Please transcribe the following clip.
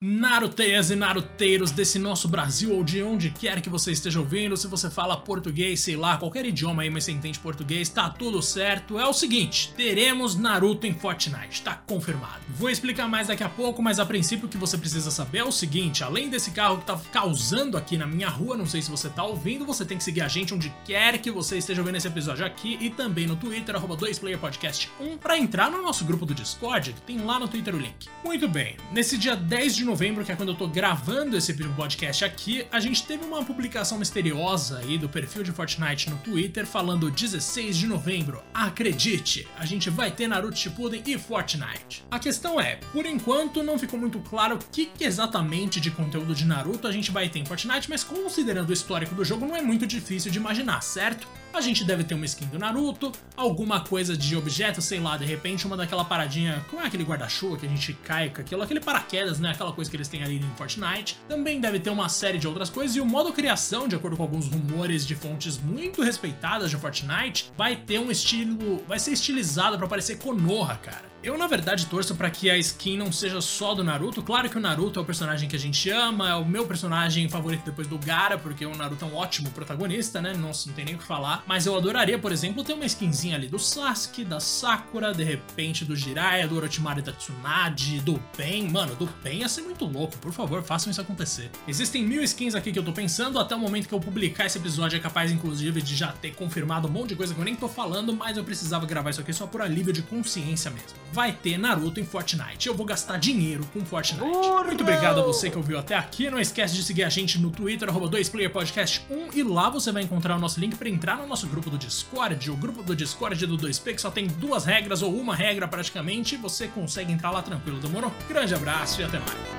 Naruteias e naruteiros desse nosso Brasil ou de onde quer que você esteja ouvindo, se você fala português, sei lá, qualquer idioma aí, mas você entende português, tá tudo certo. É o seguinte, teremos Naruto em Fortnite, tá confirmado. Vou explicar mais daqui a pouco, mas a princípio o que você precisa saber é o seguinte, além desse carro que tá causando aqui na minha rua, não sei se você tá ouvindo, você tem que seguir a gente onde quer que você esteja vendo esse episódio aqui e também no Twitter, arroba 2playerpodcast1, pra entrar no nosso grupo do Discord, que tem lá no Twitter o link. Muito bem, nesse dia 10 de novembro, que é quando eu tô gravando esse podcast aqui, a gente teve uma publicação misteriosa aí do perfil de Fortnite no Twitter falando 16 de novembro. Acredite, a gente vai ter Naruto Shippuden e Fortnite. A questão é, por enquanto não ficou muito claro o que, que exatamente de conteúdo de Naruto a gente vai ter em Fortnite, mas considerando o histórico do jogo não é muito difícil de imaginar, certo? A gente deve ter uma skin do Naruto, alguma coisa de objeto, sei lá, de repente uma daquela paradinha, como é aquele guarda-chuva que a gente cai com aquilo, aquele paraquedas, né? Aquela coisa que eles têm ali em Fortnite. Também deve ter uma série de outras coisas e o modo criação, de acordo com alguns rumores de fontes muito respeitadas de Fortnite, vai ter um estilo, vai ser estilizado para parecer Konoha, cara. Eu, na verdade, torço para que a skin não seja só do Naruto. Claro que o Naruto é o personagem que a gente ama, é o meu personagem favorito depois do Gara, porque o Naruto é um ótimo protagonista, né? Nossa, não tem nem o que falar. Mas eu adoraria, por exemplo, ter uma skinzinha ali do Sasuke, da Sakura, de repente do Jiraiya, do Orochimaru da Tsunade, do Pen. Mano, do Pen ia ser muito louco. Por favor, façam isso acontecer. Existem mil skins aqui que eu tô pensando. Até o momento que eu publicar esse episódio é capaz, inclusive, de já ter confirmado um monte de coisa que eu nem tô falando, mas eu precisava gravar isso aqui só por alívio de consciência mesmo vai ter Naruto em Fortnite. Eu vou gastar dinheiro com Fortnite. Muito obrigado a você que ouviu até aqui. Não esquece de seguir a gente no Twitter, 2playerpodcast1 e lá você vai encontrar o nosso link para entrar no nosso grupo do Discord. O grupo do Discord do 2P que só tem duas regras ou uma regra praticamente. Você consegue entrar lá tranquilo, demorou? Grande abraço e até mais.